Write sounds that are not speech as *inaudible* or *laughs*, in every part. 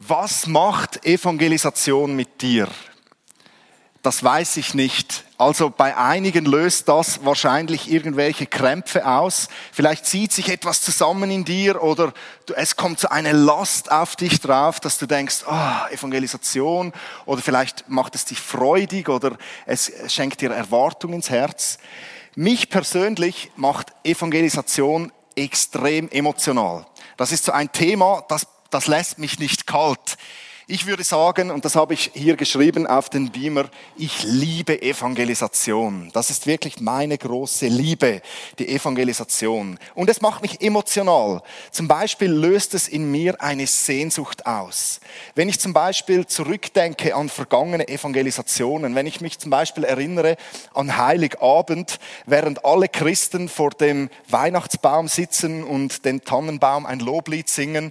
Was macht Evangelisation mit dir? Das weiß ich nicht. Also bei einigen löst das wahrscheinlich irgendwelche Krämpfe aus. Vielleicht zieht sich etwas zusammen in dir oder es kommt so eine Last auf dich drauf, dass du denkst, oh, Evangelisation oder vielleicht macht es dich freudig oder es schenkt dir Erwartung ins Herz. Mich persönlich macht Evangelisation extrem emotional. Das ist so ein Thema, das das lässt mich nicht kalt. Ich würde sagen, und das habe ich hier geschrieben auf den Beamer, ich liebe Evangelisation. Das ist wirklich meine große Liebe, die Evangelisation. Und es macht mich emotional. Zum Beispiel löst es in mir eine Sehnsucht aus. Wenn ich zum Beispiel zurückdenke an vergangene Evangelisationen, wenn ich mich zum Beispiel erinnere an Heiligabend, während alle Christen vor dem Weihnachtsbaum sitzen und den Tannenbaum ein Loblied singen,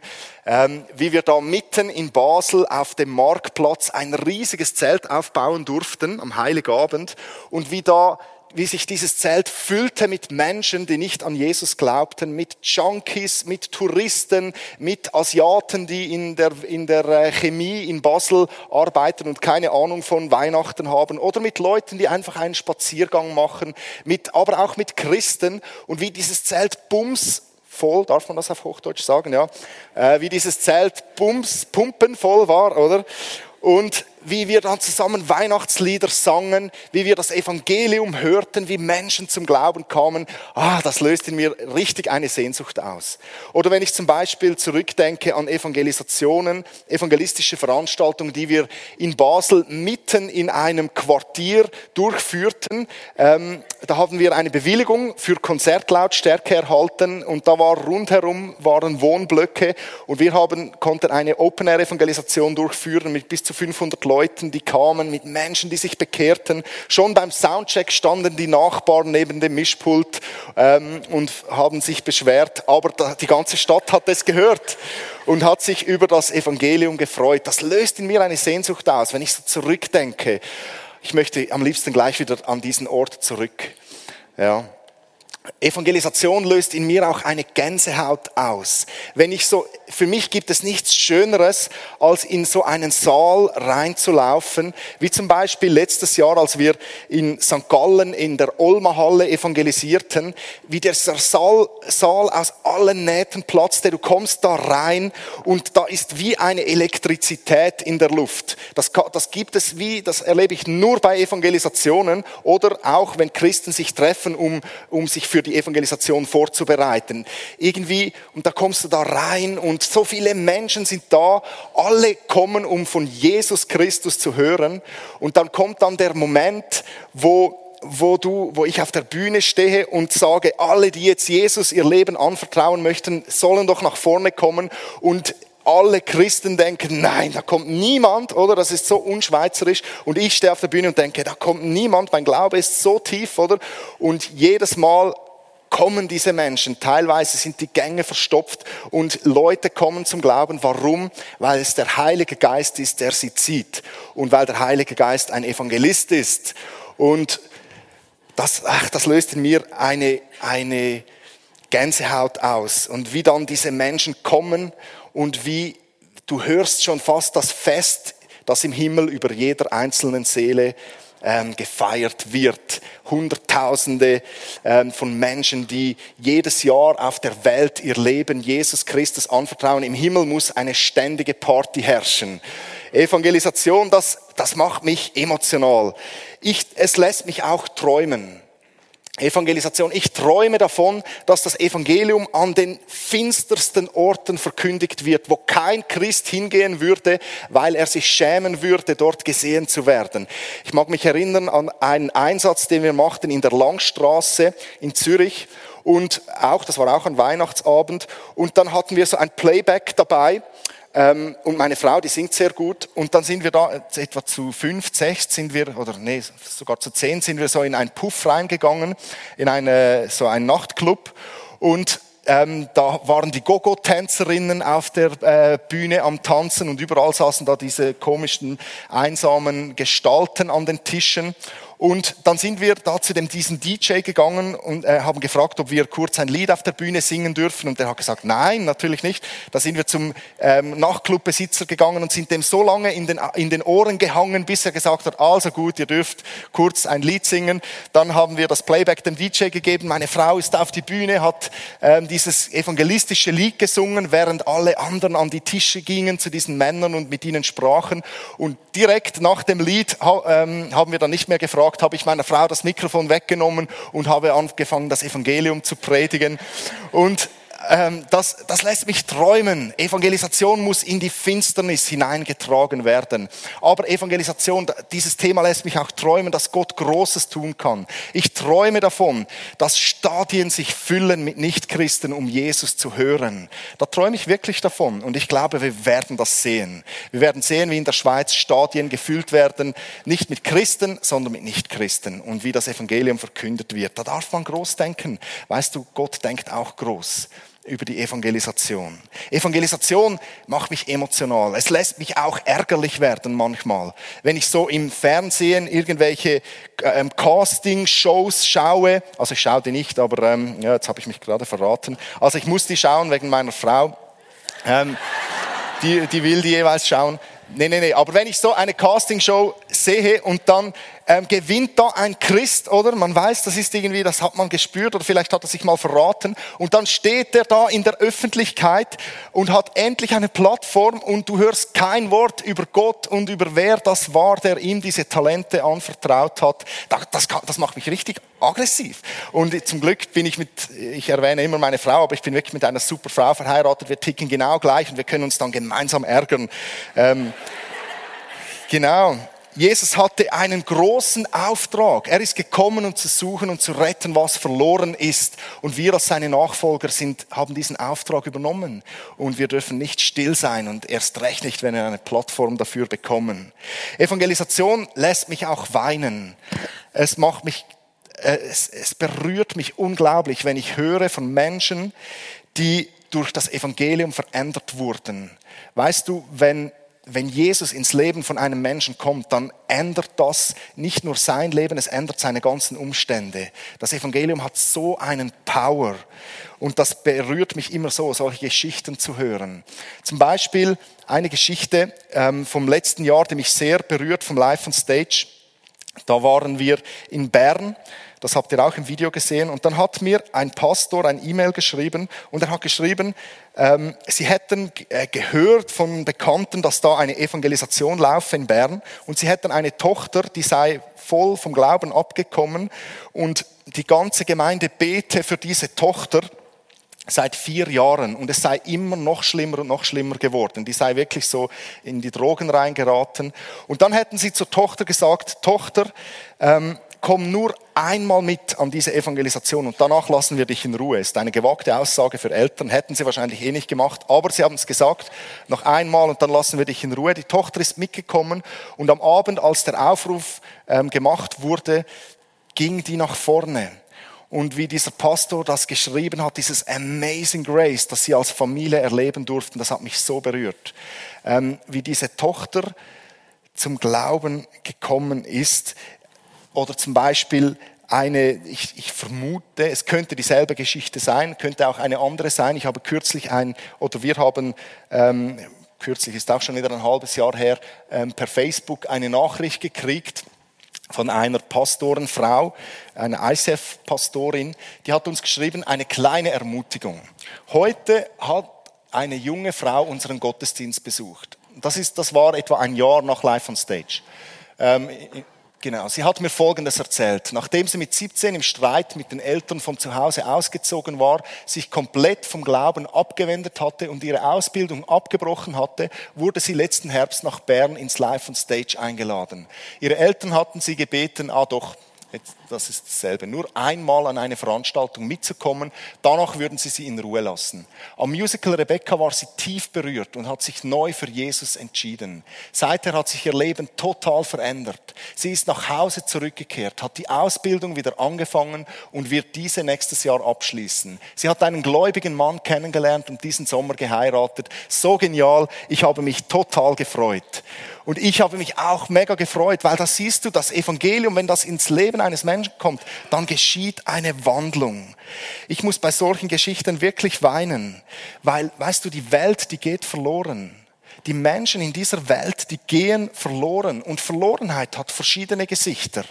wie wir da mitten in Basel auf dem Marktplatz ein riesiges Zelt aufbauen durften am Heiligabend und wie da wie sich dieses Zelt füllte mit Menschen, die nicht an Jesus glaubten, mit Junkies, mit Touristen, mit Asiaten, die in der, in der äh, Chemie in Basel arbeiten und keine Ahnung von Weihnachten haben, oder mit Leuten, die einfach einen Spaziergang machen, mit, aber auch mit Christen und wie dieses Zelt bums voll, darf man das auf Hochdeutsch sagen, ja, äh, wie dieses Zelt bums, pumpenvoll war, oder? Und wie wir dann zusammen Weihnachtslieder sangen, wie wir das Evangelium hörten, wie Menschen zum Glauben kamen, ah, das löst in mir richtig eine Sehnsucht aus. Oder wenn ich zum Beispiel zurückdenke an Evangelisationen, evangelistische Veranstaltungen, die wir in Basel mitten in einem Quartier durchführten, ähm, da haben wir eine Bewilligung für Konzertlautstärke erhalten und da war rundherum waren Wohnblöcke und wir haben, konnten eine Open-Air-Evangelisation durchführen mit bis zu 500 Leuten Leuten, die kamen, mit Menschen, die sich bekehrten. Schon beim Soundcheck standen die Nachbarn neben dem Mischpult ähm, und haben sich beschwert, aber die ganze Stadt hat es gehört und hat sich über das Evangelium gefreut. Das löst in mir eine Sehnsucht aus, wenn ich so zurückdenke. Ich möchte am liebsten gleich wieder an diesen Ort zurück. Ja. Evangelisation löst in mir auch eine Gänsehaut aus. Wenn ich so, für mich gibt es nichts Schöneres, als in so einen Saal reinzulaufen, wie zum Beispiel letztes Jahr, als wir in St. Gallen in der Olma Halle evangelisierten, wie der Saal, Saal aus allen Nähten platzte. Du kommst da rein und da ist wie eine Elektrizität in der Luft. Das, das gibt es wie, das erlebe ich nur bei Evangelisationen oder auch wenn Christen sich treffen, um, um sich für die Evangelisation vorzubereiten. Irgendwie, und da kommst du da rein und so viele Menschen sind da, alle kommen, um von Jesus Christus zu hören. Und dann kommt dann der Moment, wo wo du, wo ich auf der Bühne stehe und sage, alle, die jetzt Jesus ihr Leben anvertrauen möchten, sollen doch nach vorne kommen und alle Christen denken, nein, da kommt niemand, oder? Das ist so unschweizerisch. Und ich stehe auf der Bühne und denke, da kommt niemand. Mein Glaube ist so tief, oder? Und jedes Mal kommen diese Menschen. Teilweise sind die Gänge verstopft und Leute kommen zum Glauben. Warum? Weil es der Heilige Geist ist, der sie zieht. Und weil der Heilige Geist ein Evangelist ist. Und das, ach, das löst in mir eine, eine Gänsehaut aus. Und wie dann diese Menschen kommen und wie du hörst schon fast das Fest, das im Himmel über jeder einzelnen Seele ähm, gefeiert wird. Hunderttausende ähm, von Menschen, die jedes Jahr auf der Welt ihr Leben Jesus Christus anvertrauen. Im Himmel muss eine ständige Party herrschen. Evangelisation, das, das macht mich emotional. Ich, es lässt mich auch träumen. Evangelisation. Ich träume davon, dass das Evangelium an den finstersten Orten verkündigt wird, wo kein Christ hingehen würde, weil er sich schämen würde, dort gesehen zu werden. Ich mag mich erinnern an einen Einsatz, den wir machten in der Langstraße in Zürich und auch, das war auch ein Weihnachtsabend und dann hatten wir so ein Playback dabei ähm, und meine Frau, die singt sehr gut. Und dann sind wir da, etwa zu fünf, sechs sind wir, oder nee, sogar zu zehn sind wir so in einen Puff reingegangen, in eine, so einen Nachtclub. Und ähm, da waren die Gogo-Tänzerinnen auf der äh, Bühne am Tanzen und überall saßen da diese komischen, einsamen Gestalten an den Tischen. Und dann sind wir da zu dem, diesem DJ gegangen und äh, haben gefragt, ob wir kurz ein Lied auf der Bühne singen dürfen. Und der hat gesagt, nein, natürlich nicht. Da sind wir zum ähm, Nachtclubbesitzer gegangen und sind dem so lange in den, in den Ohren gehangen, bis er gesagt hat, also gut, ihr dürft kurz ein Lied singen. Dann haben wir das Playback dem DJ gegeben. Meine Frau ist auf die Bühne, hat ähm, dieses evangelistische Lied gesungen, während alle anderen an die Tische gingen zu diesen Männern und mit ihnen sprachen. Und direkt nach dem Lied ähm, haben wir dann nicht mehr gefragt, gefragt, habe ich meiner Frau das Mikrofon weggenommen und habe angefangen, das Evangelium zu predigen. Und das, das lässt mich träumen. Evangelisation muss in die Finsternis hineingetragen werden. Aber Evangelisation, dieses Thema lässt mich auch träumen, dass Gott Großes tun kann. Ich träume davon, dass Stadien sich füllen mit Nichtchristen, um Jesus zu hören. Da träume ich wirklich davon. Und ich glaube, wir werden das sehen. Wir werden sehen, wie in der Schweiz Stadien gefüllt werden, nicht mit Christen, sondern mit Nichtchristen. Und wie das Evangelium verkündet wird. Da darf man groß denken. Weißt du, Gott denkt auch groß über die Evangelisation. Evangelisation macht mich emotional. Es lässt mich auch ärgerlich werden manchmal. Wenn ich so im Fernsehen irgendwelche ähm, Casting-Shows schaue, also ich schaue die nicht, aber ähm, ja, jetzt habe ich mich gerade verraten. Also ich muss die schauen wegen meiner Frau. Ähm, die, die will die jeweils schauen. Nee, nee, nee. Aber wenn ich so eine Castingshow sehe und dann ähm, gewinnt da ein Christ, oder? Man weiß, das ist irgendwie, das hat man gespürt oder vielleicht hat er sich mal verraten. Und dann steht er da in der Öffentlichkeit und hat endlich eine Plattform und du hörst kein Wort über Gott und über wer das war, der ihm diese Talente anvertraut hat. Das, das macht mich richtig aggressiv. Und zum Glück bin ich mit, ich erwähne immer meine Frau, aber ich bin wirklich mit einer super Frau verheiratet. Wir ticken genau gleich und wir können uns dann gemeinsam ärgern. Ähm, genau. Jesus hatte einen großen Auftrag. Er ist gekommen, um zu suchen und zu retten, was verloren ist. Und wir als seine Nachfolger sind, haben diesen Auftrag übernommen. Und wir dürfen nicht still sein und erst recht nicht, wenn wir eine Plattform dafür bekommen. Evangelisation lässt mich auch weinen. Es macht mich, es, es berührt mich unglaublich, wenn ich höre von Menschen, die durch das Evangelium verändert wurden. Weißt du, wenn wenn Jesus ins Leben von einem Menschen kommt, dann ändert das nicht nur sein Leben, es ändert seine ganzen Umstände. Das Evangelium hat so einen Power und das berührt mich immer so, solche Geschichten zu hören. Zum Beispiel eine Geschichte ähm, vom letzten Jahr, die mich sehr berührt, vom Live on Stage. Da waren wir in Bern das habt ihr auch im Video gesehen. Und dann hat mir ein Pastor ein E-Mail geschrieben und er hat geschrieben, ähm, sie hätten äh, gehört von Bekannten, dass da eine Evangelisation laufe in Bern und sie hätten eine Tochter, die sei voll vom Glauben abgekommen und die ganze Gemeinde bete für diese Tochter seit vier Jahren und es sei immer noch schlimmer und noch schlimmer geworden. Die sei wirklich so in die Drogen reingeraten. Und dann hätten sie zur Tochter gesagt, Tochter, ähm, komm nur einmal mit an diese Evangelisation und danach lassen wir dich in Ruhe. Ist eine gewagte Aussage für Eltern, hätten sie wahrscheinlich eh nicht gemacht, aber sie haben es gesagt, noch einmal und dann lassen wir dich in Ruhe. Die Tochter ist mitgekommen und am Abend, als der Aufruf ähm, gemacht wurde, ging die nach vorne. Und wie dieser Pastor das geschrieben hat, dieses Amazing Grace, das sie als Familie erleben durften, das hat mich so berührt. Ähm, wie diese Tochter zum Glauben gekommen ist, oder zum Beispiel eine, ich, ich, vermute, es könnte dieselbe Geschichte sein, könnte auch eine andere sein. Ich habe kürzlich ein, oder wir haben, ähm, kürzlich ist auch schon wieder ein halbes Jahr her, ähm, per Facebook eine Nachricht gekriegt von einer Pastorenfrau, einer ICF-Pastorin, die hat uns geschrieben, eine kleine Ermutigung. Heute hat eine junge Frau unseren Gottesdienst besucht. Das, ist, das war etwa ein Jahr nach Live on Stage. Ähm, Genau, sie hat mir Folgendes erzählt. Nachdem sie mit 17 im Streit mit den Eltern von zu Hause ausgezogen war, sich komplett vom Glauben abgewendet hatte und ihre Ausbildung abgebrochen hatte, wurde sie letzten Herbst nach Bern ins Live on Stage eingeladen. Ihre Eltern hatten sie gebeten, ah doch, jetzt das ist dasselbe. Nur einmal an eine Veranstaltung mitzukommen, danach würden sie sie in Ruhe lassen. Am Musical Rebecca war sie tief berührt und hat sich neu für Jesus entschieden. Seither hat sich ihr Leben total verändert. Sie ist nach Hause zurückgekehrt, hat die Ausbildung wieder angefangen und wird diese nächstes Jahr abschließen. Sie hat einen gläubigen Mann kennengelernt und diesen Sommer geheiratet. So genial, ich habe mich total gefreut. Und ich habe mich auch mega gefreut, weil da siehst du, das Evangelium, wenn das ins Leben eines Menschen kommt, dann geschieht eine Wandlung. Ich muss bei solchen Geschichten wirklich weinen, weil, weißt du, die Welt, die geht verloren. Die Menschen in dieser Welt, die gehen verloren. Und Verlorenheit hat verschiedene Gesichter.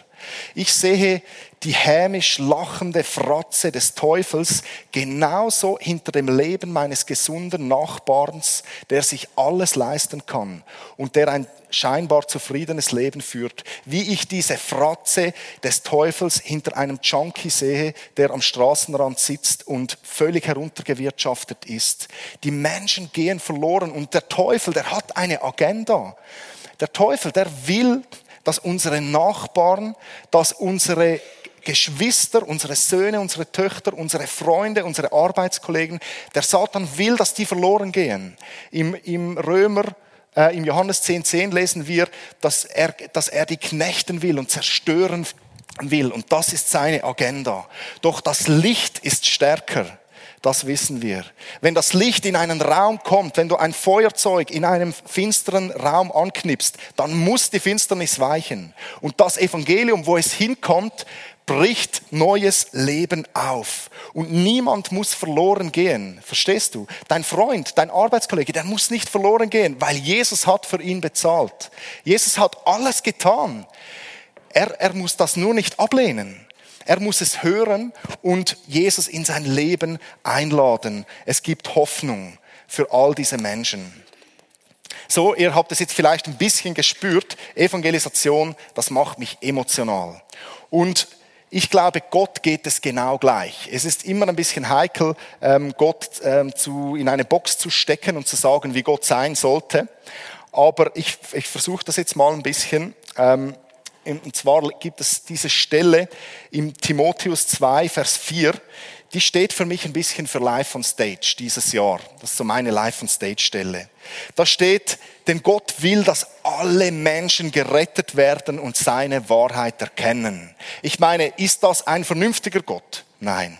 Ich sehe die hämisch lachende Fratze des Teufels genauso hinter dem Leben meines gesunden Nachbarns, der sich alles leisten kann und der ein scheinbar zufriedenes Leben führt, wie ich diese Fratze des Teufels hinter einem Junkie sehe, der am Straßenrand sitzt und völlig heruntergewirtschaftet ist. Die Menschen gehen verloren und der Teufel, der hat eine Agenda. Der Teufel, der will dass unsere Nachbarn, dass unsere Geschwister, unsere Söhne, unsere Töchter, unsere Freunde, unsere Arbeitskollegen, der Satan will, dass die verloren gehen. Im, im Römer, äh, im Johannes 10, 10 lesen wir, dass er, dass er die knechten will und zerstören will. Und das ist seine Agenda. Doch das Licht ist stärker. Das wissen wir. Wenn das Licht in einen Raum kommt, wenn du ein Feuerzeug in einem finsteren Raum anknipst, dann muss die Finsternis weichen. Und das Evangelium, wo es hinkommt, bricht neues Leben auf. Und niemand muss verloren gehen. Verstehst du? Dein Freund, dein Arbeitskollege, der muss nicht verloren gehen, weil Jesus hat für ihn bezahlt. Jesus hat alles getan. Er, er muss das nur nicht ablehnen. Er muss es hören und Jesus in sein Leben einladen. Es gibt Hoffnung für all diese Menschen. So, ihr habt es jetzt vielleicht ein bisschen gespürt. Evangelisation, das macht mich emotional. Und ich glaube, Gott geht es genau gleich. Es ist immer ein bisschen heikel, ähm, Gott ähm, zu, in eine Box zu stecken und zu sagen, wie Gott sein sollte. Aber ich, ich versuche das jetzt mal ein bisschen. Ähm, und zwar gibt es diese Stelle im Timotheus 2, Vers 4, die steht für mich ein bisschen für Live on Stage dieses Jahr. Das ist so meine Live on Stage Stelle. Da steht, denn Gott will, dass alle Menschen gerettet werden und seine Wahrheit erkennen. Ich meine, ist das ein vernünftiger Gott? Nein.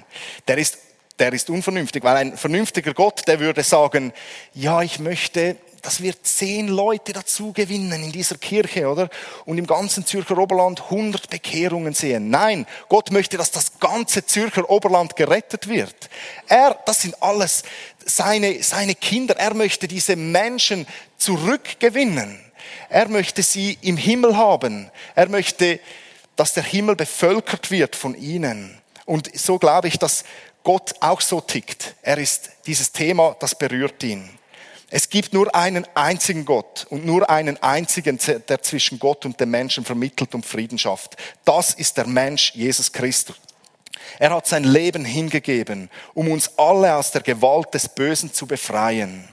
Der ist der ist unvernünftig, weil ein vernünftiger Gott, der würde sagen, ja, ich möchte dass wir zehn Leute dazu gewinnen in dieser Kirche, oder? Und im ganzen Zürcher Oberland 100 Bekehrungen sehen. Nein, Gott möchte, dass das ganze Zürcher Oberland gerettet wird. Er, das sind alles seine, seine Kinder. Er möchte diese Menschen zurückgewinnen. Er möchte sie im Himmel haben. Er möchte, dass der Himmel bevölkert wird von ihnen. Und so glaube ich, dass Gott auch so tickt. Er ist dieses Thema, das berührt ihn. Es gibt nur einen einzigen Gott und nur einen einzigen, der zwischen Gott und dem Menschen vermittelt und Frieden schafft. Das ist der Mensch Jesus Christus. Er hat sein Leben hingegeben, um uns alle aus der Gewalt des Bösen zu befreien.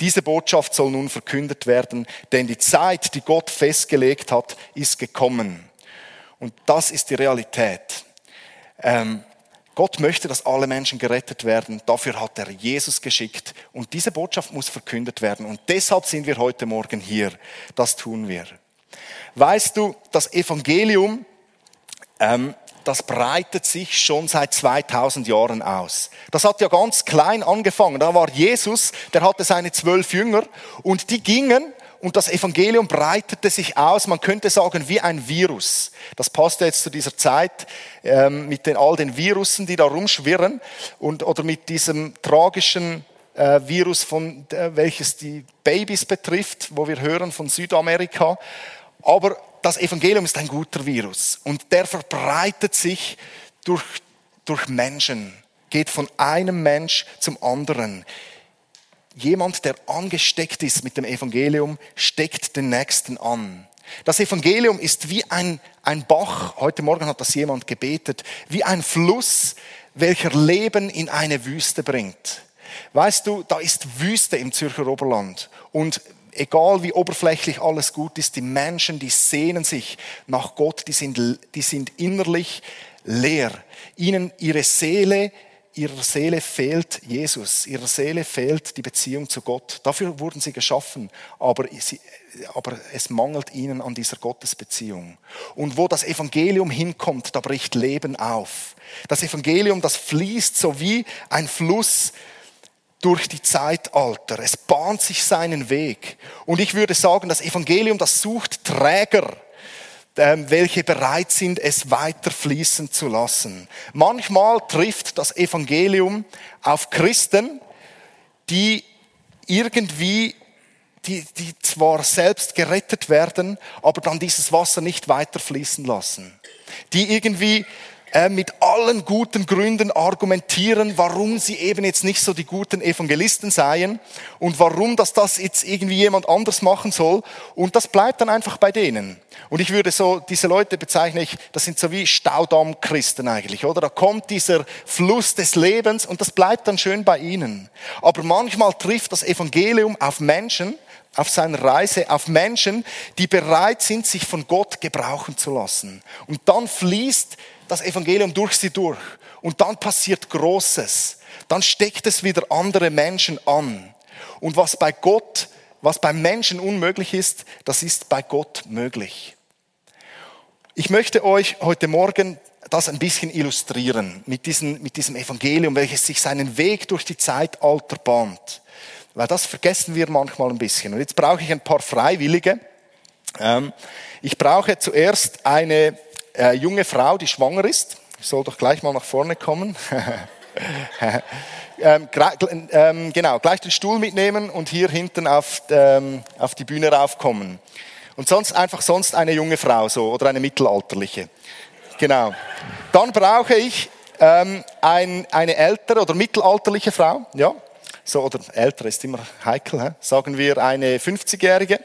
Diese Botschaft soll nun verkündet werden, denn die Zeit, die Gott festgelegt hat, ist gekommen. Und das ist die Realität. Ähm, Gott möchte, dass alle Menschen gerettet werden. Dafür hat er Jesus geschickt. Und diese Botschaft muss verkündet werden. Und deshalb sind wir heute Morgen hier. Das tun wir. Weißt du, das Evangelium, ähm, das breitet sich schon seit 2000 Jahren aus. Das hat ja ganz klein angefangen. Da war Jesus, der hatte seine zwölf Jünger und die gingen und das Evangelium breitete sich aus, man könnte sagen, wie ein Virus. Das passt jetzt zu dieser Zeit ähm, mit den, all den Virussen, die da rumschwirren und, oder mit diesem tragischen äh, Virus, von, äh, welches die Babys betrifft, wo wir hören von Südamerika. Aber das Evangelium ist ein guter Virus und der verbreitet sich durch, durch Menschen, geht von einem Mensch zum anderen jemand, der angesteckt ist mit dem Evangelium, steckt den Nächsten an. Das Evangelium ist wie ein, ein Bach, heute Morgen hat das jemand gebetet, wie ein Fluss, welcher Leben in eine Wüste bringt. Weißt du, da ist Wüste im Zürcher Oberland und egal wie oberflächlich alles gut ist, die Menschen, die sehnen sich nach Gott, die sind, die sind innerlich leer. Ihnen ihre Seele, ihrer Seele fehlt Jesus, ihrer Seele fehlt die Beziehung zu Gott. Dafür wurden sie geschaffen, aber, sie, aber es mangelt ihnen an dieser Gottesbeziehung. Und wo das Evangelium hinkommt, da bricht Leben auf. Das Evangelium, das fließt so wie ein Fluss durch die Zeitalter. Es bahnt sich seinen Weg. Und ich würde sagen, das Evangelium, das sucht Träger, welche bereit sind, es weiter fließen zu lassen. Manchmal trifft das Evangelium auf Christen, die irgendwie, die, die zwar selbst gerettet werden, aber dann dieses Wasser nicht weiter fließen lassen. Die irgendwie äh, mit allen guten Gründen argumentieren, warum sie eben jetzt nicht so die guten Evangelisten seien und warum das das jetzt irgendwie jemand anders machen soll. Und das bleibt dann einfach bei denen. Und ich würde so, diese Leute bezeichne ich, das sind so wie Staudamm-Christen eigentlich, oder? Da kommt dieser Fluss des Lebens und das bleibt dann schön bei ihnen. Aber manchmal trifft das Evangelium auf Menschen, auf seiner Reise auf Menschen, die bereit sind, sich von Gott gebrauchen zu lassen. Und dann fließt das Evangelium durch sie durch. Und dann passiert Großes. Dann steckt es wieder andere Menschen an. Und was bei Gott, was beim Menschen unmöglich ist, das ist bei Gott möglich. Ich möchte euch heute Morgen das ein bisschen illustrieren mit, diesem, mit diesem Evangelium, welches sich seinen Weg durch die Zeitalter bahnt. Weil das vergessen wir manchmal ein bisschen. Und jetzt brauche ich ein paar Freiwillige. Ähm, ich brauche zuerst eine äh, junge Frau, die schwanger ist, soll doch gleich mal nach vorne kommen. *laughs* ähm, ähm, genau, gleich den Stuhl mitnehmen und hier hinten auf, ähm, auf die Bühne raufkommen. Und sonst einfach sonst eine junge Frau so oder eine mittelalterliche. Genau. Dann brauche ich ähm, ein, eine ältere oder mittelalterliche Frau, ja. So, oder älter ist immer heikel, he? sagen wir eine 50-Jährige.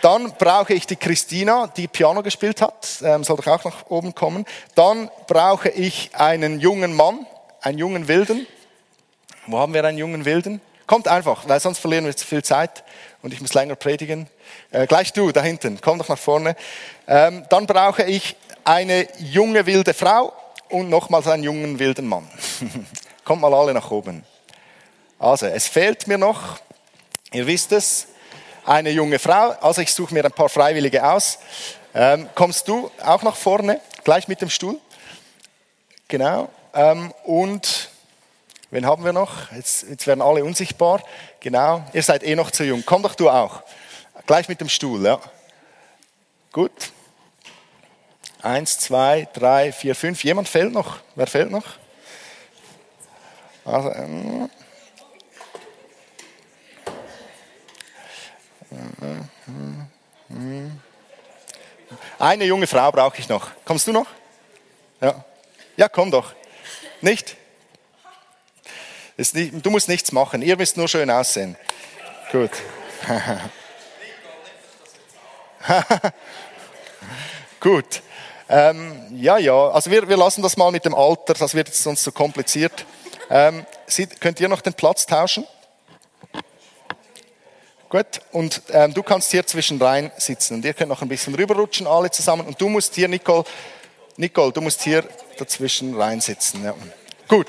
Dann brauche ich die Christina, die Piano gespielt hat, ähm, soll doch auch nach oben kommen. Dann brauche ich einen jungen Mann, einen jungen Wilden. Wo haben wir einen jungen Wilden? Kommt einfach, weil sonst verlieren wir zu viel Zeit und ich muss länger predigen. Äh, gleich du, da hinten, komm doch nach vorne. Ähm, dann brauche ich eine junge wilde Frau und nochmals einen jungen wilden Mann. *laughs* Kommt mal alle nach oben. Also, es fehlt mir noch, ihr wisst es, eine junge Frau. Also ich suche mir ein paar Freiwillige aus. Ähm, kommst du auch nach vorne, gleich mit dem Stuhl? Genau. Ähm, und wen haben wir noch? Jetzt, jetzt werden alle unsichtbar. Genau. Ihr seid eh noch zu jung. Komm doch du auch. Gleich mit dem Stuhl, ja. Gut. Eins, zwei, drei, vier, fünf. Jemand fehlt noch? Wer fehlt noch? Also, ähm, Eine junge Frau brauche ich noch. Kommst du noch? Ja. Ja, komm doch. Nicht? nicht? Du musst nichts machen. Ihr müsst nur schön aussehen. Gut. *laughs* Gut. Ähm, ja, ja. Also wir, wir lassen das mal mit dem Alter. Das wird jetzt sonst so kompliziert. Ähm, könnt ihr noch den Platz tauschen? Gut, und ähm, du kannst hier zwischen rein sitzen und ihr könnt noch ein bisschen rüberrutschen, alle zusammen. Und du musst hier, Nicole, Nicole, du musst hier dazwischen rein sitzen. Ja. Gut,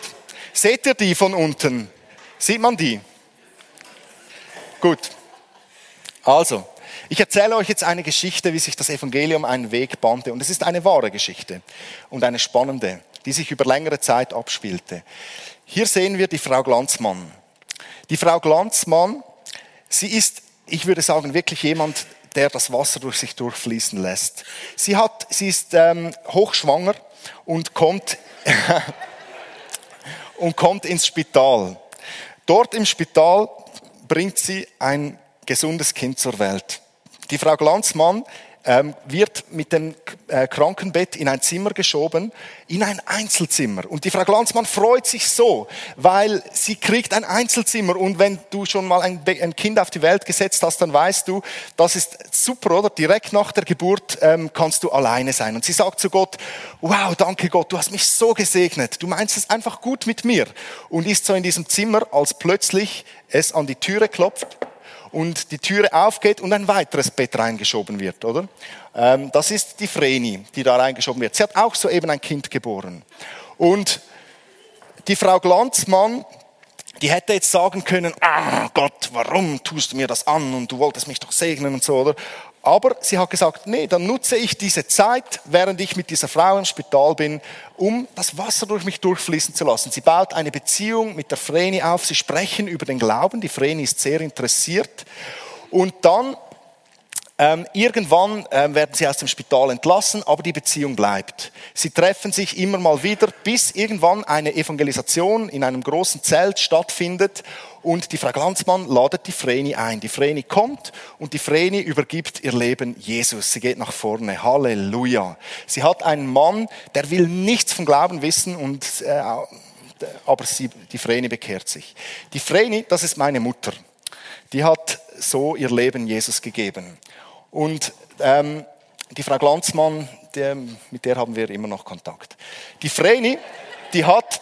seht ihr die von unten? Sieht man die? Gut, also, ich erzähle euch jetzt eine Geschichte, wie sich das Evangelium einen Weg bahnte. Und es ist eine wahre Geschichte und eine spannende, die sich über längere Zeit abspielte. Hier sehen wir die Frau Glanzmann. Die Frau Glanzmann Sie ist, ich würde sagen, wirklich jemand, der das Wasser durch sich durchfließen lässt. Sie, hat, sie ist ähm, hochschwanger und kommt, *laughs* und kommt ins Spital. Dort im Spital bringt sie ein gesundes Kind zur Welt. Die Frau Glanzmann wird mit dem äh, Krankenbett in ein Zimmer geschoben, in ein Einzelzimmer. Und die Frau Glanzmann freut sich so, weil sie kriegt ein Einzelzimmer. Und wenn du schon mal ein, ein Kind auf die Welt gesetzt hast, dann weißt du, das ist super, oder? Direkt nach der Geburt ähm, kannst du alleine sein. Und sie sagt zu Gott, wow, danke Gott, du hast mich so gesegnet. Du meinst es einfach gut mit mir. Und ist so in diesem Zimmer, als plötzlich es an die Türe klopft und die Türe aufgeht und ein weiteres Bett reingeschoben wird, oder? Ähm, das ist die Vreni, die da reingeschoben wird. Sie hat auch soeben ein Kind geboren. Und die Frau Glanzmann, die hätte jetzt sagen können, ah Gott, warum tust du mir das an und du wolltest mich doch segnen und so, oder? Aber sie hat gesagt, nee, dann nutze ich diese Zeit, während ich mit dieser Frau im Spital bin, um das Wasser durch mich durchfließen zu lassen. Sie baut eine Beziehung mit der Vreni auf, sie sprechen über den Glauben, die Vreni ist sehr interessiert. Und dann ähm, irgendwann ähm, werden sie aus dem Spital entlassen, aber die Beziehung bleibt. Sie treffen sich immer mal wieder, bis irgendwann eine Evangelisation in einem großen Zelt stattfindet und die Frau Glanzmann ladet die Vreni ein. Die Vreni kommt und die Vreni übergibt ihr Leben Jesus. Sie geht nach vorne. Halleluja. Sie hat einen Mann, der will nichts vom Glauben wissen und äh, aber sie, die Vreni bekehrt sich. Die Vreni, das ist meine Mutter. Die hat so ihr Leben Jesus gegeben. Und ähm, die Frau Glanzmann, der, mit der haben wir immer noch Kontakt. Die Vreni, die hat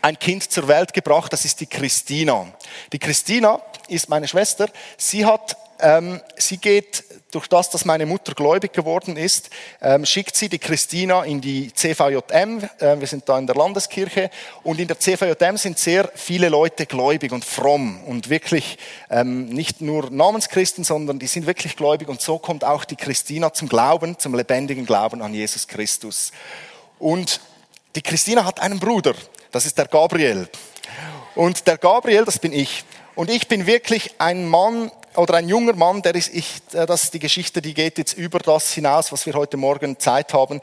ein Kind zur Welt gebracht, das ist die Christina. Die Christina ist meine Schwester. Sie hat, sie geht durch das, dass meine Mutter gläubig geworden ist, ähm, schickt sie die Christina in die CVJM. Äh, wir sind da in der Landeskirche und in der CVJM sind sehr viele Leute gläubig und fromm und wirklich ähm, nicht nur Namenschristen, sondern die sind wirklich gläubig und so kommt auch die Christina zum Glauben, zum lebendigen Glauben an Jesus Christus. Und die Christina hat einen Bruder, das ist der Gabriel. Und der Gabriel, das bin ich. Und ich bin wirklich ein Mann, oder ein junger Mann, der ist, ich, äh, das ist die Geschichte, die geht jetzt über das hinaus, was wir heute Morgen Zeit haben.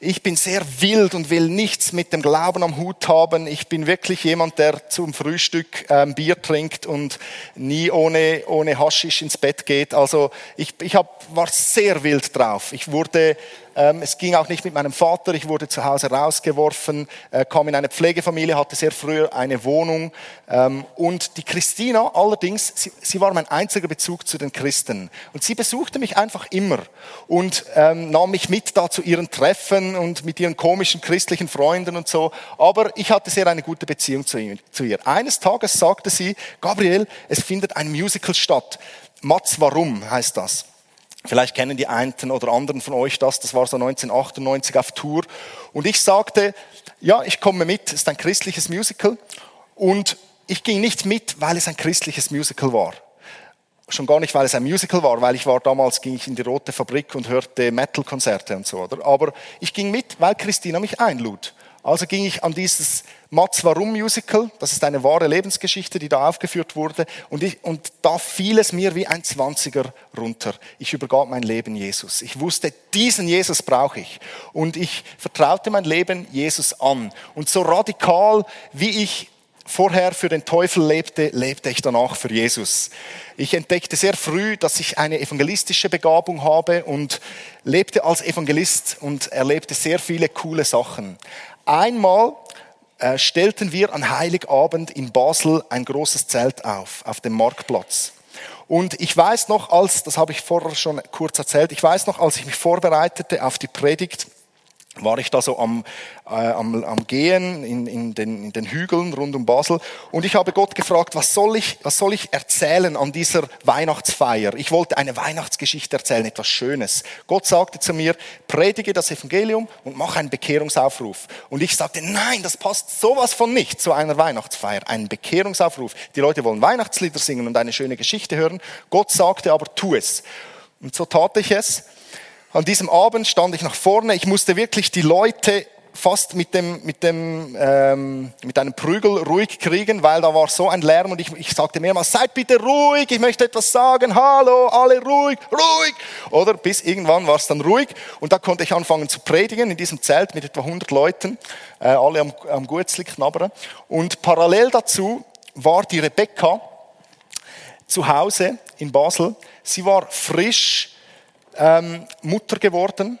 Ich bin sehr wild und will nichts mit dem Glauben am Hut haben. Ich bin wirklich jemand, der zum Frühstück ähm, Bier trinkt und nie ohne, ohne Haschisch ins Bett geht. Also ich, ich hab, war sehr wild drauf. Ich wurde es ging auch nicht mit meinem Vater. Ich wurde zu Hause rausgeworfen, äh, kam in eine Pflegefamilie, hatte sehr früh eine Wohnung. Ähm, und die Christina allerdings, sie, sie war mein einziger Bezug zu den Christen. Und sie besuchte mich einfach immer und ähm, nahm mich mit da zu ihren Treffen und mit ihren komischen christlichen Freunden und so. Aber ich hatte sehr eine gute Beziehung zu ihr. Eines Tages sagte sie, Gabriel, es findet ein Musical statt. Mats, warum heißt das? Vielleicht kennen die einen oder anderen von euch das. Das war so 1998 auf Tour. Und ich sagte, ja, ich komme mit. Es ist ein christliches Musical. Und ich ging nicht mit, weil es ein christliches Musical war. Schon gar nicht, weil es ein Musical war, weil ich war damals, ging ich in die Rote Fabrik und hörte Metal-Konzerte und so, oder? Aber ich ging mit, weil Christina mich einlud. Also ging ich an dieses Mats Warum Musical, das ist eine wahre Lebensgeschichte, die da aufgeführt wurde, und, ich, und da fiel es mir wie ein Zwanziger runter. Ich übergab mein Leben Jesus. Ich wusste, diesen Jesus brauche ich. Und ich vertraute mein Leben Jesus an. Und so radikal, wie ich vorher für den Teufel lebte, lebte ich danach für Jesus. Ich entdeckte sehr früh, dass ich eine evangelistische Begabung habe und lebte als Evangelist und erlebte sehr viele coole Sachen. Einmal äh, stellten wir an Heiligabend in Basel ein großes Zelt auf, auf dem Marktplatz. Und ich weiß noch, als, das habe ich vorher schon kurz erzählt, ich weiß noch, als ich mich vorbereitete auf die Predigt, war ich da so am, äh, am, am Gehen in, in, den, in den Hügeln rund um Basel und ich habe Gott gefragt, was soll, ich, was soll ich erzählen an dieser Weihnachtsfeier? Ich wollte eine Weihnachtsgeschichte erzählen, etwas Schönes. Gott sagte zu mir, predige das Evangelium und mach einen Bekehrungsaufruf. Und ich sagte, nein, das passt sowas von nicht zu einer Weihnachtsfeier, einen Bekehrungsaufruf. Die Leute wollen Weihnachtslieder singen und eine schöne Geschichte hören. Gott sagte aber, tu es. Und so tat ich es. An diesem Abend stand ich nach vorne. Ich musste wirklich die Leute fast mit dem mit dem ähm, mit einem Prügel ruhig kriegen, weil da war so ein Lärm und ich, ich sagte mehrmals: Seid bitte ruhig, ich möchte etwas sagen. Hallo, alle ruhig, ruhig. Oder bis irgendwann war es dann ruhig und da konnte ich anfangen zu predigen in diesem Zelt mit etwa 100 Leuten, äh, alle am, am Gurzli knabbern. Und parallel dazu war die Rebecca zu Hause in Basel. Sie war frisch ähm, Mutter geworden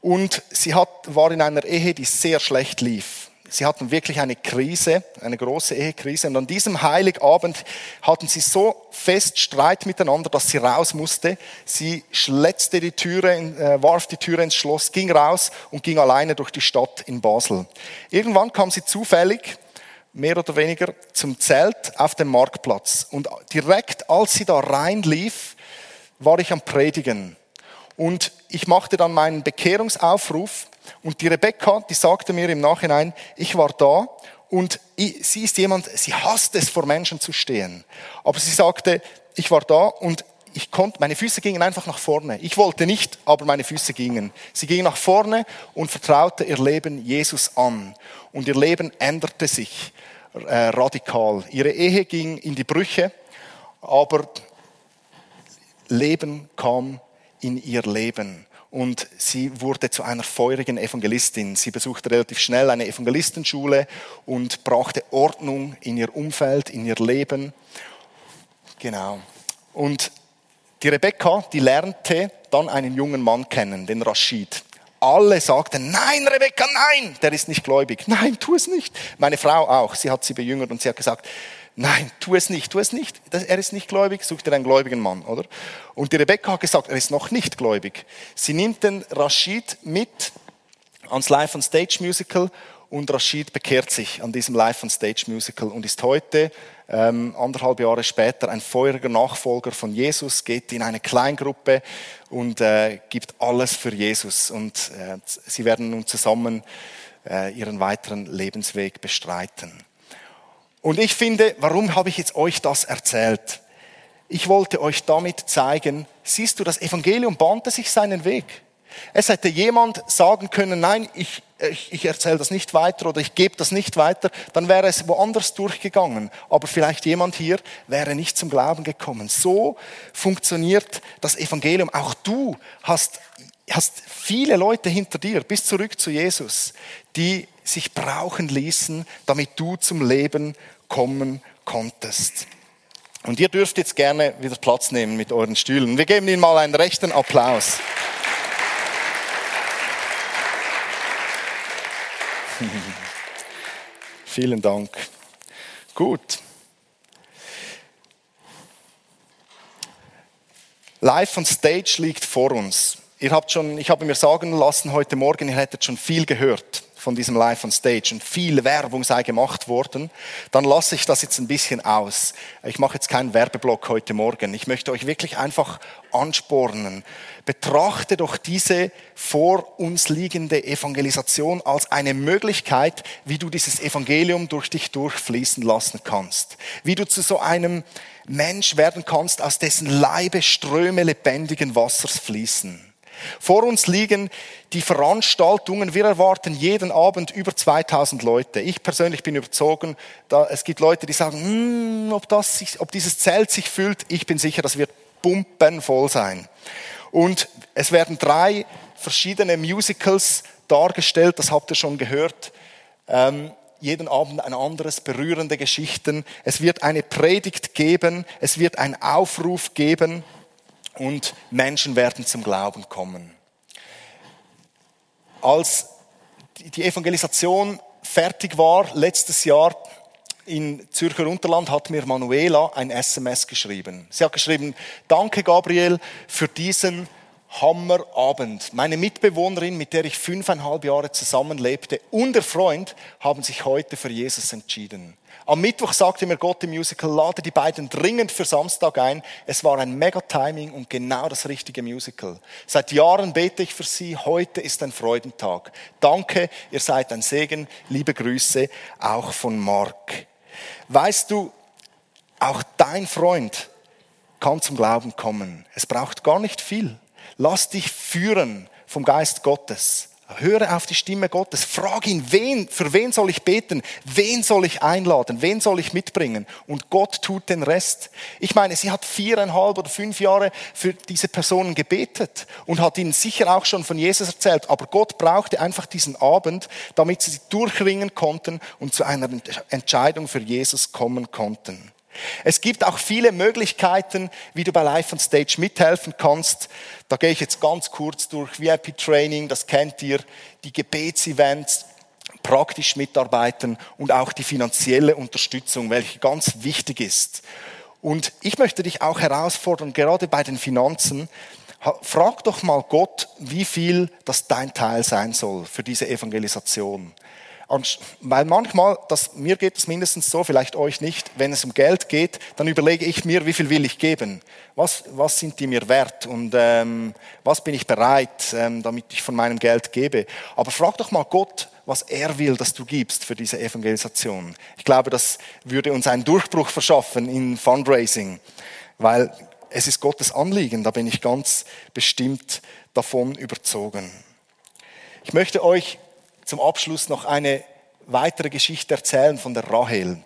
und sie hat, war in einer Ehe, die sehr schlecht lief. Sie hatten wirklich eine Krise, eine große Ehekrise. Und an diesem Heiligabend hatten sie so fest Streit miteinander, dass sie raus musste. Sie schletzte die Türe, äh, warf die Türe ins Schloss, ging raus und ging alleine durch die Stadt in Basel. Irgendwann kam sie zufällig mehr oder weniger zum Zelt auf dem Marktplatz. Und direkt als sie da reinlief, war ich am Predigen. Und ich machte dann meinen Bekehrungsaufruf und die Rebecca, die sagte mir im Nachhinein, ich war da und sie ist jemand, sie hasst es, vor Menschen zu stehen. Aber sie sagte, ich war da und ich konnte, meine Füße gingen einfach nach vorne. Ich wollte nicht, aber meine Füße gingen. Sie gingen nach vorne und vertraute ihr Leben Jesus an. Und ihr Leben änderte sich äh, radikal. Ihre Ehe ging in die Brüche, aber Leben kam in ihr Leben. Und sie wurde zu einer feurigen Evangelistin. Sie besuchte relativ schnell eine Evangelistenschule und brachte Ordnung in ihr Umfeld, in ihr Leben. Genau. Und die Rebecca, die lernte dann einen jungen Mann kennen, den Rashid. Alle sagten, nein, Rebecca, nein, der ist nicht gläubig. Nein, tu es nicht. Meine Frau auch, sie hat sie bejüngert und sie hat gesagt, nein, tu es nicht, tu es nicht. Er ist nicht gläubig, such dir einen gläubigen Mann, oder? Und die Rebecca hat gesagt, er ist noch nicht gläubig. Sie nimmt den Rashid mit ans Live on Stage Musical und Rashid bekehrt sich an diesem Live on Stage Musical und ist heute ähm, anderthalb Jahre später ein feuriger Nachfolger von Jesus, geht in eine Kleingruppe und äh, gibt alles für Jesus. Und äh, sie werden nun zusammen äh, ihren weiteren Lebensweg bestreiten. Und ich finde, warum habe ich jetzt euch das erzählt? Ich wollte euch damit zeigen, siehst du, das Evangelium bahnte sich seinen Weg. Es hätte jemand sagen können, nein, ich, ich, ich erzähle das nicht weiter oder ich gebe das nicht weiter, dann wäre es woanders durchgegangen. Aber vielleicht jemand hier wäre nicht zum Glauben gekommen. So funktioniert das Evangelium. Auch du hast, hast viele Leute hinter dir, bis zurück zu Jesus, die sich brauchen ließen, damit du zum Leben kommen konntest. Und ihr dürft jetzt gerne wieder Platz nehmen mit euren Stühlen. Wir geben Ihnen mal einen rechten Applaus. *laughs* Vielen Dank. Gut. Live on Stage liegt vor uns. Ihr habt schon, ich habe mir sagen lassen heute Morgen, ihr hättet schon viel gehört von diesem Live on Stage und viel Werbung sei gemacht worden, dann lasse ich das jetzt ein bisschen aus. Ich mache jetzt keinen Werbeblock heute Morgen. Ich möchte euch wirklich einfach anspornen. Betrachte doch diese vor uns liegende Evangelisation als eine Möglichkeit, wie du dieses Evangelium durch dich durchfließen lassen kannst. Wie du zu so einem Mensch werden kannst, aus dessen Leibe Ströme lebendigen Wassers fließen. Vor uns liegen die Veranstaltungen. Wir erwarten jeden Abend über 2000 Leute. Ich persönlich bin überzogen, da, es gibt Leute, die sagen, hm, ob, das sich, ob dieses Zelt sich füllt. Ich bin sicher, das wird pumpenvoll sein. Und es werden drei verschiedene Musicals dargestellt, das habt ihr schon gehört. Ähm, jeden Abend ein anderes, berührende Geschichten. Es wird eine Predigt geben, es wird einen Aufruf geben und Menschen werden zum Glauben kommen. Als die Evangelisation fertig war, letztes Jahr in Zürcher Unterland, hat mir Manuela ein SMS geschrieben. Sie hat geschrieben, danke Gabriel für diesen Hammerabend. Meine Mitbewohnerin, mit der ich fünfeinhalb Jahre zusammenlebte, und der Freund haben sich heute für Jesus entschieden. Am Mittwoch sagte mir Gott im Musical, lade die beiden dringend für Samstag ein. Es war ein mega Timing und genau das richtige Musical. Seit Jahren bete ich für sie. Heute ist ein Freudentag. Danke, ihr seid ein Segen. Liebe Grüße auch von Mark. Weißt du, auch dein Freund kann zum Glauben kommen. Es braucht gar nicht viel. Lass dich führen vom Geist Gottes. Höre auf die Stimme Gottes. Frag ihn, wen, für wen soll ich beten? Wen soll ich einladen? Wen soll ich mitbringen? Und Gott tut den Rest. Ich meine, sie hat viereinhalb oder fünf Jahre für diese Personen gebetet und hat ihnen sicher auch schon von Jesus erzählt. Aber Gott brauchte einfach diesen Abend, damit sie durchringen konnten und zu einer Entscheidung für Jesus kommen konnten. Es gibt auch viele Möglichkeiten, wie du bei Live on Stage mithelfen kannst. Da gehe ich jetzt ganz kurz durch. VIP-Training, das kennt ihr, die Gebetsevents, praktisch mitarbeiten und auch die finanzielle Unterstützung, welche ganz wichtig ist. Und ich möchte dich auch herausfordern, gerade bei den Finanzen, frag doch mal Gott, wie viel das dein Teil sein soll für diese Evangelisation. Weil manchmal, das, mir geht es mindestens so, vielleicht euch nicht, wenn es um Geld geht, dann überlege ich mir, wie viel will ich geben? Was, was sind die mir wert? Und ähm, was bin ich bereit, ähm, damit ich von meinem Geld gebe? Aber frag doch mal Gott, was er will, dass du gibst für diese Evangelisation. Ich glaube, das würde uns einen Durchbruch verschaffen in Fundraising, weil es ist Gottes Anliegen, da bin ich ganz bestimmt davon überzogen. Ich möchte euch zum Abschluss noch eine weitere Geschichte erzählen von der Rahel.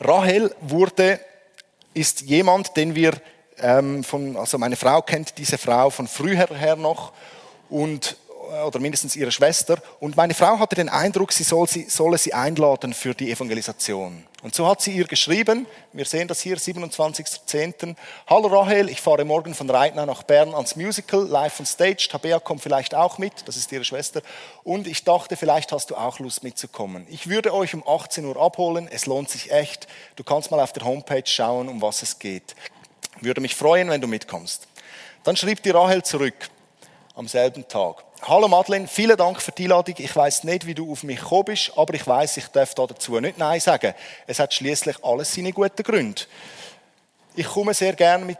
Rahel wurde, ist jemand, den wir ähm, von, also meine Frau kennt diese Frau von früher her noch und oder mindestens ihre Schwester. Und meine Frau hatte den Eindruck, sie, soll, sie solle sie einladen für die Evangelisation. Und so hat sie ihr geschrieben, wir sehen das hier, 27.10. Hallo Rahel, ich fahre morgen von Reitner nach Bern ans Musical, live on stage. Tabea kommt vielleicht auch mit, das ist ihre Schwester. Und ich dachte, vielleicht hast du auch Lust mitzukommen. Ich würde euch um 18 Uhr abholen, es lohnt sich echt. Du kannst mal auf der Homepage schauen, um was es geht. Würde mich freuen, wenn du mitkommst. Dann schrieb die Rahel zurück am selben Tag. Hallo Madeleine, vielen Dank für die Einladung. Ich weiß nicht, wie du auf mich gekommen bist, aber ich weiß, ich darf dazu nicht Nein sagen. Es hat schließlich alles seine guten Gründe. Ich komme sehr gerne mit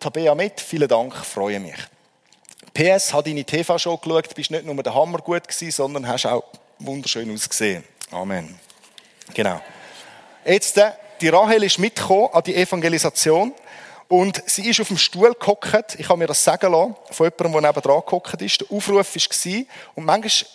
Tabea mit. Vielen Dank, freue mich. PS, hat deine TV-Show geschaut, bist nicht nur der Hammer gut gewesen, sondern hast auch wunderschön ausgesehen. Amen. Genau. Jetzt, äh, die Rahel ist mitgekommen an die Evangelisation. Und sie ist auf dem Stuhl gehockt. Ich habe mir das sagen lassen, von jemandem, der neben dran gehockt ist. Der Aufruf war, und manchmal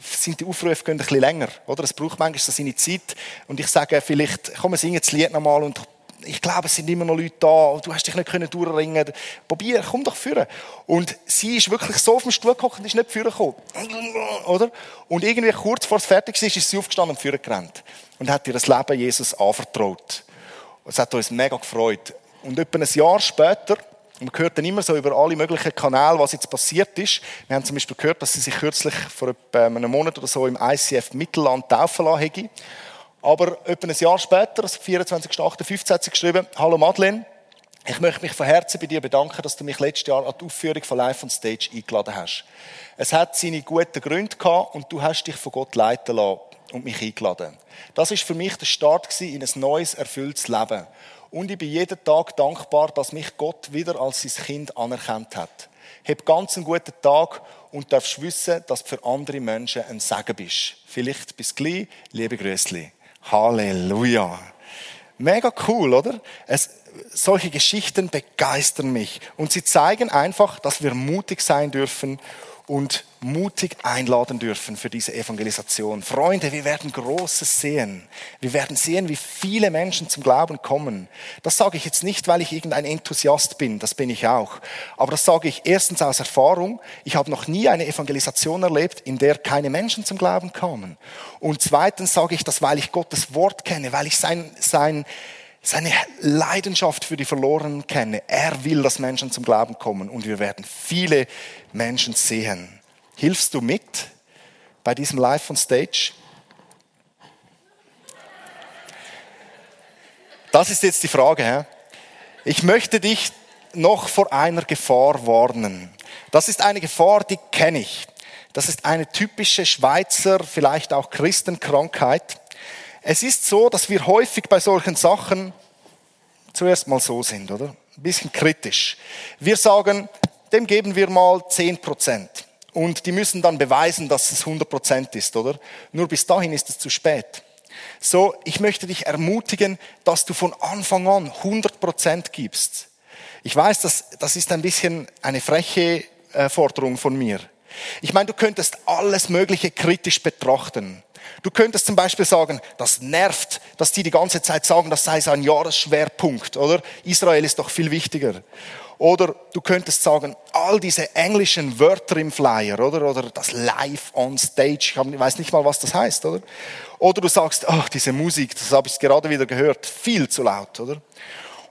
sind die Aufrufe gehen ein bisschen länger, oder? Es braucht manchmal seine Zeit. Und ich sage vielleicht, komm, wir singen das Lied nochmal und ich glaube, es sind immer noch Leute da, du hast dich nicht können durchringen Probier, komm doch führen. Und sie ist wirklich so auf dem Stuhl gehockt und ist nicht führen gekommen. Oder? Und irgendwie kurz vor es fertig ist, ist sie aufgestanden und führen gerannt. Und hat ihr das Leben Jesus anvertraut. Es hat uns mega gefreut. Und etwa ein Jahr später, man hört dann immer so über alle möglichen Kanäle, was jetzt passiert ist. Wir haben zum Beispiel gehört, dass sie sich kürzlich vor etwa einem Monat oder so im ICF Mittelland taufen lassen haben. Aber etwa ein Jahr später, also 24.08.15, hat sie geschrieben, Hallo Madeleine, ich möchte mich von Herzen bei dir bedanken, dass du mich letztes Jahr an die Aufführung von Live on Stage eingeladen hast. Es hat seine guten Gründe gehabt und du hast dich von Gott leiten lassen und mich eingeladen. Das ist für mich der Start in ein neues, erfülltes Leben. Und ich bin jeden Tag dankbar, dass mich Gott wieder als sein Kind anerkannt hat. Hab ganz einen guten Tag und darfst wissen, dass du für andere Menschen ein Segen bist. Vielleicht bis gleich, liebe Grüßli. Halleluja. Mega cool, oder? Es, solche Geschichten begeistern mich und sie zeigen einfach, dass wir mutig sein dürfen und mutig einladen dürfen für diese Evangelisation. Freunde, wir werden Großes sehen. Wir werden sehen, wie viele Menschen zum Glauben kommen. Das sage ich jetzt nicht, weil ich irgendein Enthusiast bin, das bin ich auch. Aber das sage ich erstens aus Erfahrung. Ich habe noch nie eine Evangelisation erlebt, in der keine Menschen zum Glauben kamen. Und zweitens sage ich das, weil ich Gottes Wort kenne, weil ich sein, sein, seine Leidenschaft für die Verlorenen kenne. Er will, dass Menschen zum Glauben kommen und wir werden viele Menschen sehen. Hilfst du mit bei diesem Live on Stage? Das ist jetzt die Frage. Ich möchte dich noch vor einer Gefahr warnen. Das ist eine Gefahr, die kenne ich. Das ist eine typische Schweizer, vielleicht auch Christenkrankheit. Es ist so, dass wir häufig bei solchen Sachen zuerst mal so sind, oder? Ein bisschen kritisch. Wir sagen, dem geben wir mal 10 Prozent. Und die müssen dann beweisen, dass es 100 Prozent ist, oder? Nur bis dahin ist es zu spät. So, ich möchte dich ermutigen, dass du von Anfang an 100 Prozent gibst. Ich weiß, das, das ist ein bisschen eine freche äh, Forderung von mir. Ich meine, du könntest alles Mögliche kritisch betrachten. Du könntest zum Beispiel sagen, das nervt, dass die die ganze Zeit sagen, das sei so ein Jahresschwerpunkt, oder? Israel ist doch viel wichtiger. Oder du könntest sagen, all diese englischen Wörter im Flyer, oder? Oder das Live on Stage, ich weiß nicht mal, was das heißt, oder? Oder du sagst, ach, diese Musik, das habe ich gerade wieder gehört, viel zu laut, oder?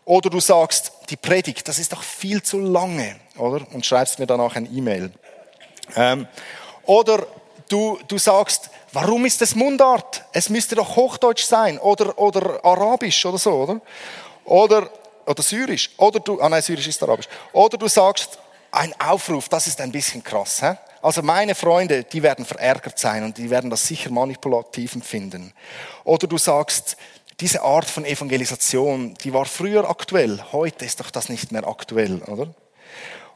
Oder du sagst, die Predigt, das ist doch viel zu lange, oder? Und schreibst mir danach ein E-Mail. Ähm, oder du, du sagst, warum ist es Mundart? Es müsste doch Hochdeutsch sein oder, oder Arabisch oder so, oder? Oder, oder Syrisch. Oder du, ah nein, Syrisch ist Arabisch. Oder du sagst, ein Aufruf, das ist ein bisschen krass. Hä? Also meine Freunde, die werden verärgert sein und die werden das sicher manipulativ empfinden. Oder du sagst, diese Art von Evangelisation, die war früher aktuell, heute ist doch das nicht mehr aktuell, oder?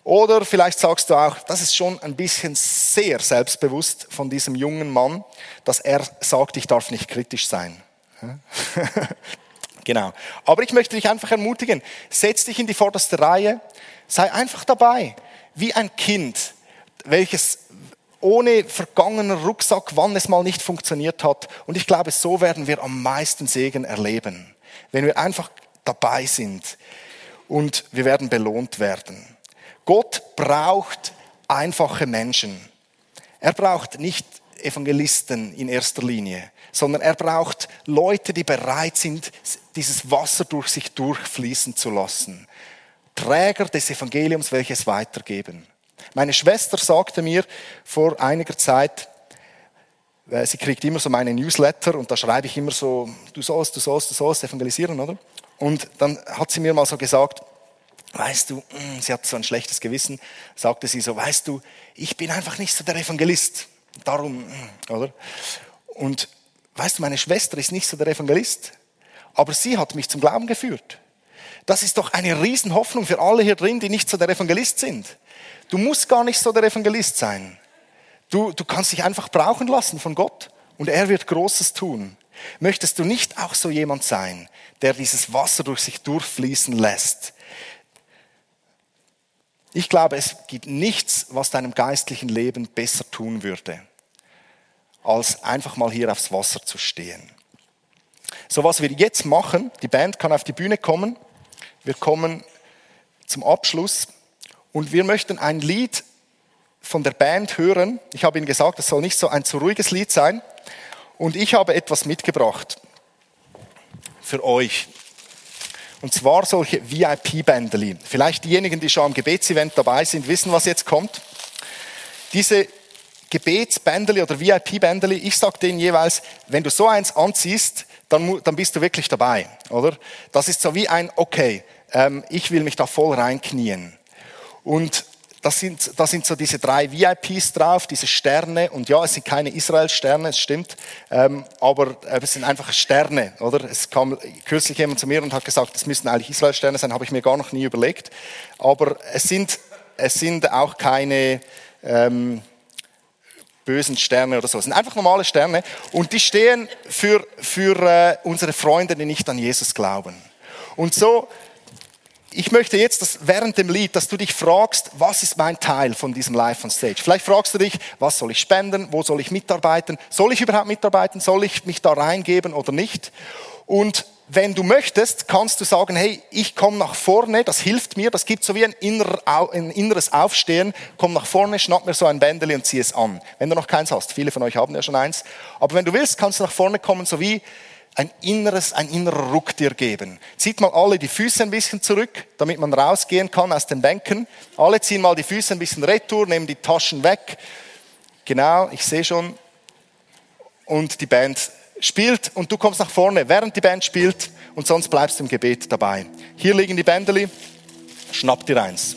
Oder vielleicht sagst du auch, das ist schon ein bisschen sehr selbstbewusst von diesem jungen Mann, dass er sagt, ich darf nicht kritisch sein. *laughs* genau. Aber ich möchte dich einfach ermutigen, setz dich in die vorderste Reihe, sei einfach dabei, wie ein Kind, welches ohne vergangener Rucksack, wann es mal nicht funktioniert hat. Und ich glaube, so werden wir am meisten Segen erleben, wenn wir einfach dabei sind und wir werden belohnt werden. Gott braucht einfache Menschen. Er braucht nicht Evangelisten in erster Linie, sondern er braucht Leute, die bereit sind, dieses Wasser durch sich durchfließen zu lassen. Träger des Evangeliums, welches weitergeben. Meine Schwester sagte mir vor einiger Zeit, äh, sie kriegt immer so meine Newsletter und da schreibe ich immer so, du sollst, du sollst, du sollst evangelisieren, oder? Und dann hat sie mir mal so gesagt, weißt du, mm, sie hat so ein schlechtes Gewissen, sagte sie so, weißt du, ich bin einfach nicht so der Evangelist. Darum, mm, oder? Und weißt du, meine Schwester ist nicht so der Evangelist, aber sie hat mich zum Glauben geführt. Das ist doch eine Riesenhoffnung für alle hier drin, die nicht so der Evangelist sind. Du musst gar nicht so der Evangelist sein. Du, du kannst dich einfach brauchen lassen von Gott und er wird Großes tun. Möchtest du nicht auch so jemand sein, der dieses Wasser durch sich durchfließen lässt? Ich glaube, es gibt nichts, was deinem geistlichen Leben besser tun würde, als einfach mal hier aufs Wasser zu stehen. So was wir jetzt machen, die Band kann auf die Bühne kommen. Wir kommen zum Abschluss. Und wir möchten ein Lied von der Band hören. Ich habe Ihnen gesagt, es soll nicht so ein zu ruhiges Lied sein. Und ich habe etwas mitgebracht für euch. Und zwar solche VIP-Bändeli. Vielleicht diejenigen, die schon am Gebetsevent dabei sind, wissen, was jetzt kommt. Diese Gebetsbändeli oder VIP-Bändeli, ich sage denen jeweils, wenn du so eins anziehst, dann, dann bist du wirklich dabei, oder? Das ist so wie ein, okay, ähm, ich will mich da voll reinknien. Und das sind, das sind so diese drei VIPs drauf, diese Sterne. Und ja, es sind keine Israel-Sterne, es stimmt. Ähm, aber äh, es sind einfach Sterne, oder? Es kam kürzlich jemand zu mir und hat gesagt, das müssten eigentlich Israel-Sterne sein, habe ich mir gar noch nie überlegt. Aber es sind, es sind auch keine ähm, bösen Sterne oder so. Es sind einfach normale Sterne. Und die stehen für, für äh, unsere Freunde, die nicht an Jesus glauben. Und so ich möchte jetzt, dass während dem Lied, dass du dich fragst, was ist mein Teil von diesem Live on Stage? Vielleicht fragst du dich, was soll ich spenden? Wo soll ich mitarbeiten? Soll ich überhaupt mitarbeiten? Soll ich mich da reingeben oder nicht? Und wenn du möchtest, kannst du sagen, hey, ich komme nach vorne, das hilft mir, das gibt so wie ein, inner, ein inneres Aufstehen, komm nach vorne, schnapp mir so ein Bändeli und zieh es an. Wenn du noch keins hast, viele von euch haben ja schon eins, aber wenn du willst, kannst du nach vorne kommen, so wie ein inneres, ein innerer Ruck dir geben. Zieht mal alle die Füße ein bisschen zurück, damit man rausgehen kann aus den Bänken. Alle ziehen mal die Füße ein bisschen retour, nehmen die Taschen weg. Genau, ich sehe schon. Und die Band spielt und du kommst nach vorne, während die Band spielt und sonst bleibst du im Gebet dabei. Hier liegen die Bändeli, schnapp dir eins.